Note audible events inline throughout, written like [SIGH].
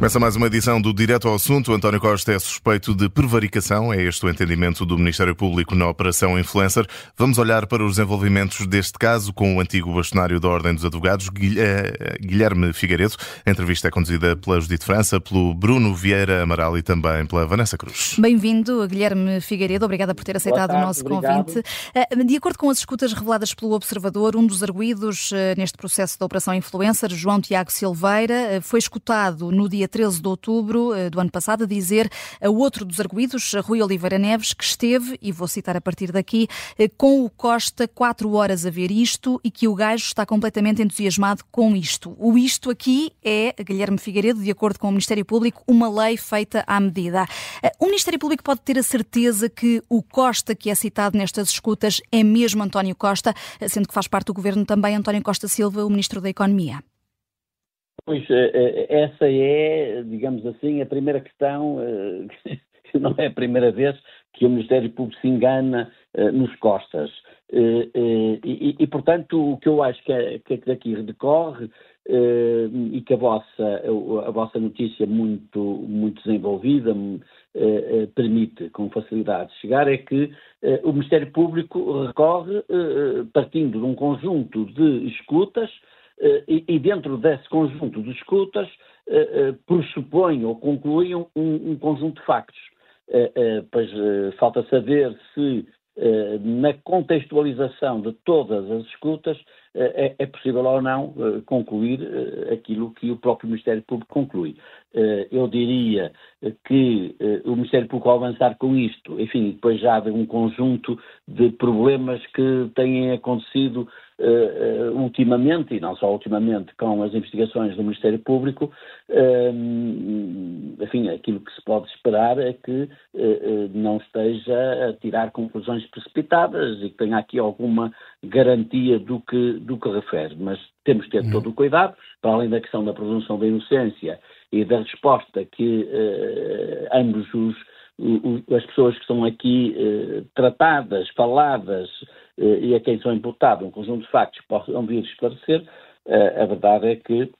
Começa mais uma edição do Direto ao Assunto. António Costa é suspeito de prevaricação. É este o entendimento do Ministério Público na Operação Influencer. Vamos olhar para os desenvolvimentos deste caso com o antigo bastonário da Ordem dos Advogados, eh, Guilherme Figueiredo. A entrevista é conduzida pela Judite França, pelo Bruno Vieira Amaral e também pela Vanessa Cruz. Bem-vindo, Guilherme Figueiredo. Obrigada por ter aceitado tarde, o nosso obrigado. convite. Eh, de acordo com as escutas reveladas pelo Observador, um dos arguídos eh, neste processo da Operação Influencer, João Tiago Silveira, foi escutado no dia 13 de outubro eh, do ano passado, a dizer a outro dos arguídos, Rui Oliveira Neves, que esteve, e vou citar a partir daqui, eh, com o Costa quatro horas a ver isto e que o gajo está completamente entusiasmado com isto. O isto aqui é, Guilherme Figueiredo, de acordo com o Ministério Público, uma lei feita à medida. Eh, o Ministério Público pode ter a certeza que o Costa que é citado nestas escutas é mesmo António Costa, sendo que faz parte do governo também António Costa Silva, o Ministro da Economia. Pois, eh, eh, essa é, digamos assim, a primeira questão, eh, [LAUGHS] não é a primeira vez que o Ministério Público se engana nos costas. E, e, portanto, o que eu acho que, é, que daqui decorre e que a vossa, a vossa notícia muito, muito desenvolvida permite com facilidade chegar é que o Ministério Público recorre, partindo de um conjunto de escutas, e, e, dentro desse conjunto de escutas uh, uh, pressupõem ou concluem um, um, conjunto de factos. Pois falta saber se na contextualização de todas as escutas é, é, possível ou não concluir aquilo que o próprio Ministério Público conclui. eu diria que o Ministério Público, ao avançar com isto, enfim, depois já de um conjunto de problemas que têm acontecido uh, ultimamente, e não só ultimamente, com as investigações do Ministério Público, uh, enfim, aquilo que se pode esperar é que uh, não esteja a tirar conclusões precipitadas e que tenha aqui alguma garantia do que, do que refere. Mas temos que ter uhum. todo o cuidado, para além da questão da presunção da inocência e da resposta que ambos os as pessoas que estão aqui eh, tratadas, faladas e a quem são imputados um conjunto de factos que possam vir esclarecer, eh, a verdade é que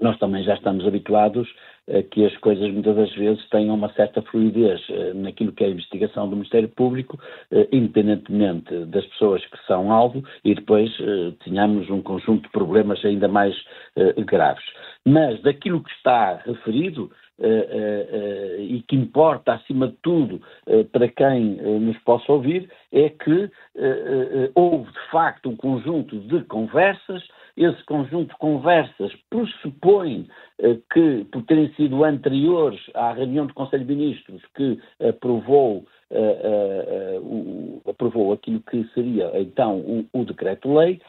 nós também já estamos habituados a que as coisas muitas das vezes tenham uma certa fluidez eh, naquilo que é a investigação do Ministério Público, eh, independentemente das pessoas que são alvo, e depois eh, tenhamos um conjunto de problemas ainda mais graves. Mas daquilo que está referido, e que importa, acima de tudo, para quem nos possa ouvir, é que houve, de facto, um conjunto de conversas. Esse conjunto de conversas pressupõe que, por terem sido anteriores à reunião do Conselho de Ministros que aprovou, aprovou aquilo que seria, então, o, o decreto-lei,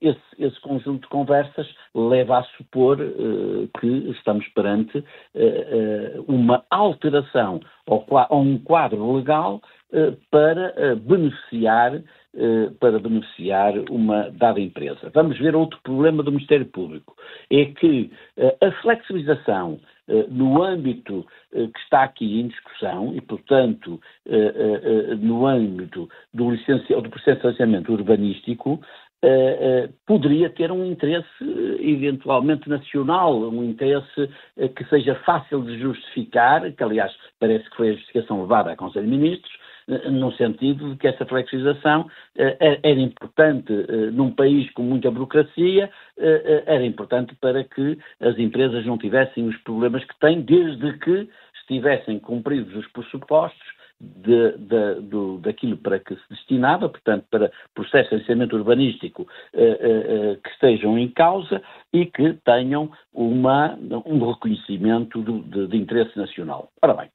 esse, esse, conjunto de conversas leva a supor uh, que estamos perante uh, uh, uma alteração ao, a um quadro legal para beneficiar para beneficiar uma dada empresa. Vamos ver outro problema do Ministério Público. É que a flexibilização no âmbito que está aqui em discussão e, portanto, no âmbito do, licencia, do processo de licenciamento urbanístico, Uh, uh, poderia ter um interesse eventualmente nacional, um interesse uh, que seja fácil de justificar, que aliás parece que foi a justificação levada ao Conselho de Ministros, no sentido de que essa flexibilização era importante num país com muita burocracia, era importante para que as empresas não tivessem os problemas que têm, desde que estivessem cumpridos os pressupostos de, de, do, daquilo para que se destinava, portanto, para processos de licenciamento urbanístico eh, eh, eh, que estejam em causa e que tenham uma, um reconhecimento do, de, de interesse nacional. Ora bem,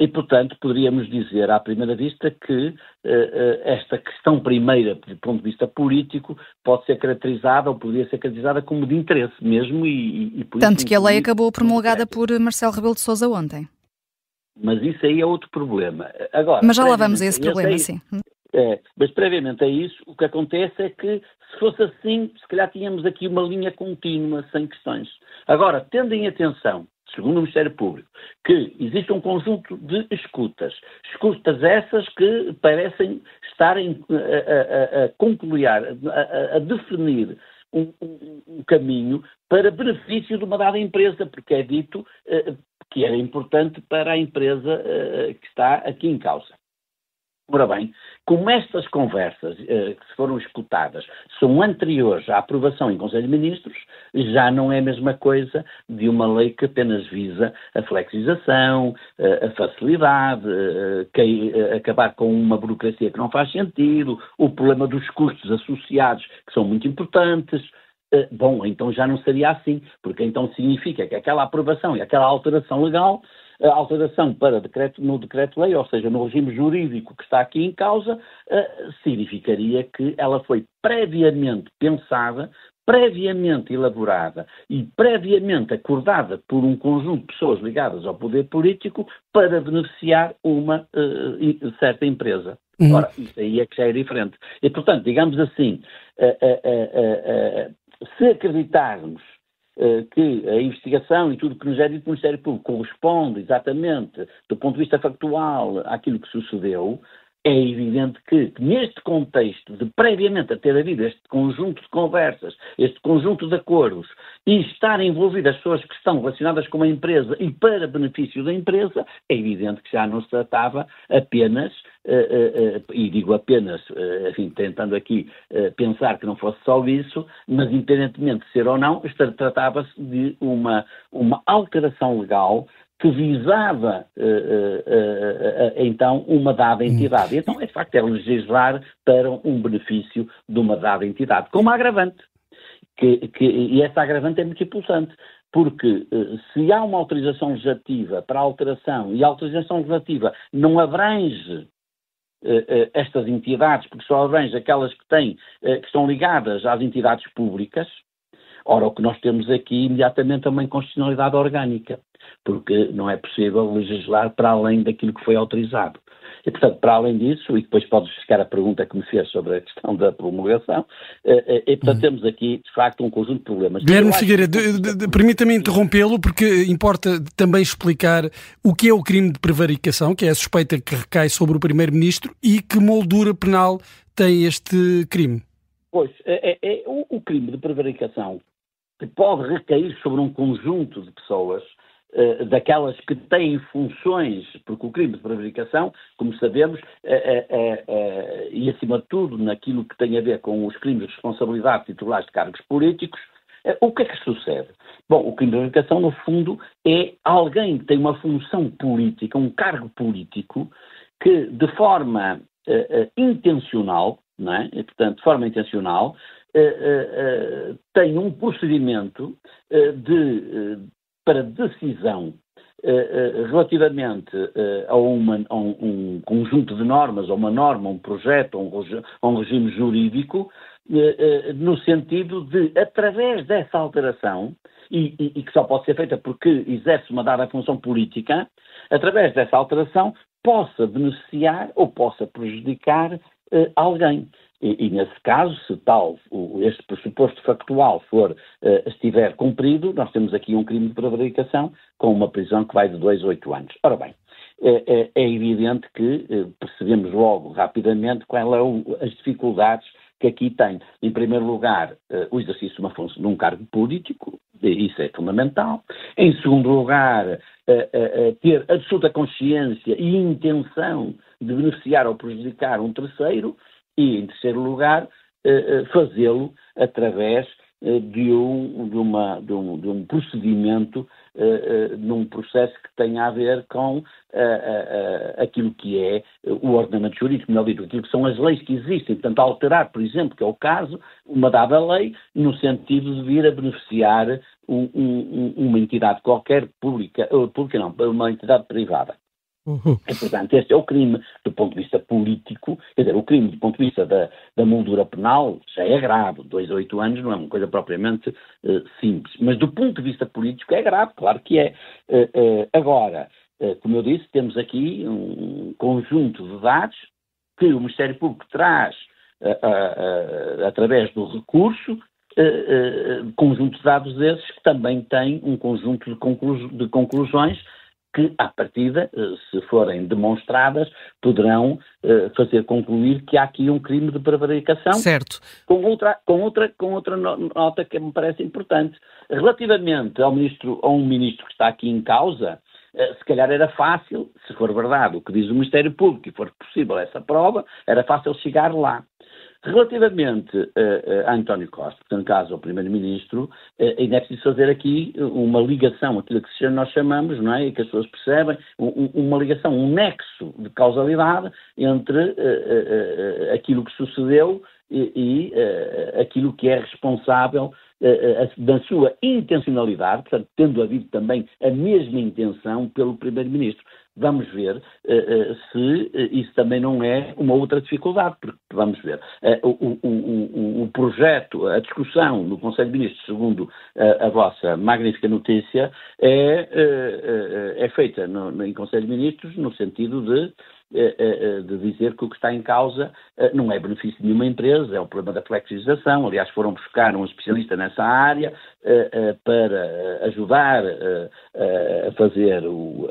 e, portanto, poderíamos dizer à primeira vista que esta questão primeira, do ponto de vista político, pode ser caracterizada ou poderia ser caracterizada como de interesse mesmo e, e por Tanto que a lei acabou promulgada por Marcelo Rebelo de Sousa ontem. Mas isso aí é outro problema. Agora, mas já lá vamos a esse problema, aí, sim. É, mas previamente a isso, o que acontece é que, se fosse assim, se calhar tínhamos aqui uma linha contínua, sem questões. Agora, tendo em atenção, segundo o Ministério Público, que existe um conjunto de escutas, escutas essas que parecem estarem a, a, a concluir, a, a definir um, um, um, caminho para benefício de uma dada empresa, porque é dito uh, que era importante para a empresa uh, que está aqui em causa. Ora bem, como estas conversas eh, que foram escutadas são anteriores à aprovação em Conselho de Ministros, já não é a mesma coisa de uma lei que apenas visa a flexibilização, eh, a facilidade, eh, que, acabar com uma burocracia que não faz sentido, o problema dos custos associados, que são muito importantes. Eh, bom, então já não seria assim, porque então significa que aquela aprovação e aquela alteração legal a alteração para decreto, no decreto-lei, ou seja, no regime jurídico que está aqui em causa, uh, significaria que ela foi previamente pensada, previamente elaborada e previamente acordada por um conjunto de pessoas ligadas ao poder político para beneficiar uma uh, certa empresa. Uhum. Ora, isso aí é que já é diferente. E, portanto, digamos assim, uh, se acreditarmos eh, que a investigação e tudo que nos é dito do Ministério Público corresponde exatamente, do ponto de vista factual, àquilo que sucedeu, é evidente que, neste contexto de previamente a ter havido este conjunto de conversas, este conjunto de acordos, e estar envolvidas pessoas que estão relacionadas com a empresa e para benefício da empresa, é evidente que já não se tratava apenas, uh, uh, uh, e digo apenas, enfim, tentando aqui pensar que não fosse só isso, mas independentemente de ser ou não, tratava-se de uma, uma alteração legal que visava uh, uh, uh, então uma dada entidade. Então, é de facto, é legislar para um benefício de uma dada entidade, com uma agravante. Que, que, e essa agravante é muito impulsante, porque se há uma autorização legislativa para alteração e a autorização legislativa não abrange estas entidades, porque só abrange aquelas que têm, que estão ligadas às entidades públicas, ora, o que nós temos aqui imediatamente é uma inconstitucionalidade orgânica porque não é possível legislar para além daquilo que foi autorizado. E, portanto, para além disso, e depois pode ficar a pergunta que me fez sobre a questão da promulgação, eh, eh, e, portanto, hum. temos aqui, de facto, um conjunto de problemas. Guilherme Figueiredo, que... permita-me interrompê-lo, porque importa também explicar o que é o crime de prevaricação, que é a suspeita que recai sobre o Primeiro-Ministro, e que moldura penal tem este crime. Pois, é, é, é o, o crime de prevaricação que pode recair sobre um conjunto de pessoas daquelas que têm funções, porque o crime de prevaricação, como sabemos, é, é, é, e acima de tudo naquilo que tem a ver com os crimes de responsabilidade titulares de cargos políticos, o que é que sucede? Bom, o crime de prevaricação, no fundo, é alguém que tem uma função política, um cargo político, que de forma uh, intencional, não é? E, portanto, de forma intencional, tem um procedimento de para decisão uh, relativamente uh, a, uma, a um, um, conjunto de normas, a uma norma, um projeto, a um, a um regime jurídico, no sentido de, através dessa alteração, e, e, e, que só pode ser feita porque exerce uma dada função política, através dessa alteração, possa beneficiar ou possa prejudicar alguém. E, e, nesse caso, se tal o, este pressuposto factual for uh, estiver cumprido, nós temos aqui um crime de prevaricação com uma prisão que vai de 2 a 8 anos. Ora bem, é, é, é evidente que uh, percebemos logo, rapidamente, quais são as dificuldades que aqui tem. Em primeiro lugar, uh, o exercício de uma função de um cargo político, isso é fundamental. Em segundo lugar, ter absoluta consciência e intenção de beneficiar ou prejudicar um terceiro e, em terceiro lugar, eh, eh, fazê-lo através eh, de um, de, uma, de, um, de um procedimento, num processo que tenha a ver com aquilo que é o ordenamento jurídico, melhor dito, aquilo que são as leis que existem. Portanto, alterar, por exemplo, que é o caso, uma dada lei, no sentido de vir a beneficiar um, um, uma entidade qualquer pública, pública não, uma entidade privada. Uhum. E, portanto, este é o crime do ponto de vista político, quer dizer, o crime do ponto de vista da, da moldura penal já é grave, dois a oito anos não é uma coisa propriamente uh, simples, mas do ponto de vista político é grave, claro que é. Uh, uh, agora, como eu disse, temos aqui um conjunto de dados que o Ministério Público traz através do recurso, conjunto de dados esses que também tem um conjunto de, conclu de conclusões que, à partida, se forem demonstradas, poderão fazer concluir que há aqui um crime de prevaricação. Certo. Com outra, com outra, com outra nota que me parece importante. Relativamente ao ministro, a um ministro que está aqui em causa, eh, se calhar era fácil, se for verdade o que diz o Ministério Público e for possível essa prova, era fácil chegar lá. Relativamente uh, uh, a António Costa, portanto, caso ao Primeiro-Ministro, uh, ainda é preciso fazer aqui uma ligação, aquilo que nós chamamos, não é, e que as pessoas percebem, um, uma ligação, um nexo de causalidade entre aquilo que sucedeu e, e aquilo que é responsável da sua intencionalidade, portanto, tendo havido também a mesma intenção pelo Primeiro-Ministro. Vamos ver uh, uh, se uh, isso também não é uma outra dificuldade, porque vamos ver. O, o, o, projeto, a discussão no Conselho de Ministros, segundo a vossa magnífica notícia, é, é feita no, no, em Conselho de Ministros no sentido de eh, eh, eh, de dizer que o que está em causa não é benefício de nenhuma empresa, é o problema da flexibilização. Aliás, foram buscar um especialista nessa área para ajudar a fazer, o,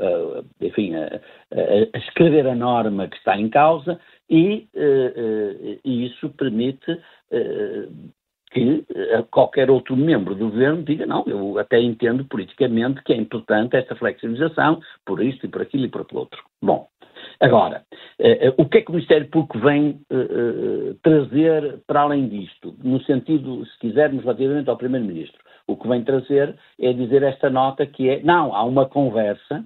enfim, a, escrever a norma que está em causa e, e isso permite que qualquer outro membro do governo diga, não, eu até entendo politicamente que é importante esta flexibilização, por isto e por aquilo e por aquilo outro. Bom, Agora, uh, uh, o que é que o Ministério Público vem uh, trazer para além disto? No sentido, se quisermos, relativamente ao Primeiro-Ministro, o que vem trazer é dizer esta nota que é, não, há uma conversa,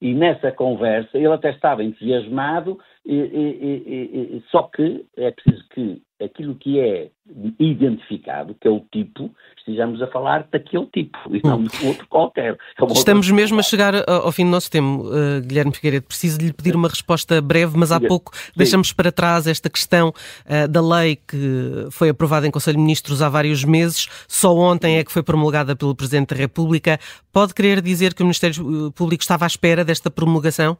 e nessa conversa ele até estava entusiasmado, e, e, e, só que é preciso que aquilo que é identificado, que é o tipo, estejamos a falar daquele tipo e não de outro qualquer. É Estamos mesmo a chegar ao fim do nosso tempo, uh, Guilherme Figueiredo. Preciso lhe pedir uma resposta breve, mas há pouco Sim. deixamos para trás esta questão uh, da lei que foi aprovada em Conselho de Ministros há vários meses, só ontem é que foi promulgada pelo Presidente da República. Pode querer dizer que o Ministério Público estava à espera desta promulgação?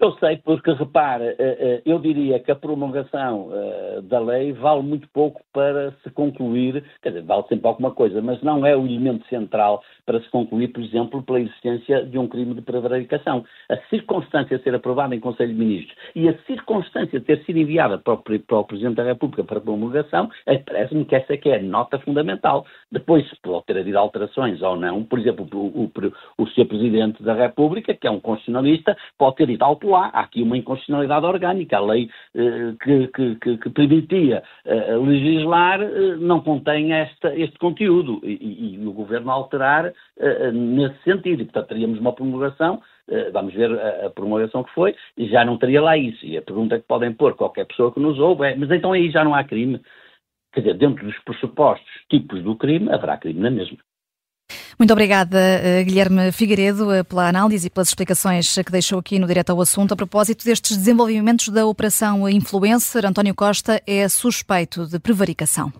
Eu sei, porque repare, eh, eh, eu diria que a promulgação eh, da lei vale muito pouco para se concluir, quer dizer, vale sempre alguma coisa, mas não é o elemento central para se concluir, por exemplo, pela existência de um crime de prevaricação. A circunstância de ser aprovada em Conselho de Ministros e a circunstância de ter sido enviada para o, para o Presidente da República para promulgação, parece-me que essa é que é a nota fundamental. Depois, pode ter havido alterações ou não, por exemplo, o, o, o Sr. Presidente da República, que é um constitucionalista, pode ter ido ao lá. Há aqui uma inconstitucionalidade orgânica. A lei eh, que, que, que, permitia eh, legislar eh, não contém esta, este conteúdo e, e, o Governo alterar nesse sentido. E, portanto, teríamos uma promulgação vamos ver a, a, promulgação que foi, e já não teria lá isso. E a pergunta que podem pôr qualquer pessoa que nos ouve é: mas então aí já não há crime? Quer dizer, dentro dos pressupostos tipos do crime, haverá crime na mesma. Muito obrigada, eh, Guilherme Figueiredo, eh, pela análise e pelas explicações que deixou aqui no Direto ao Assunto. A propósito destes desenvolvimentos da Operação Influencer, António Costa é suspeito de prevaricação.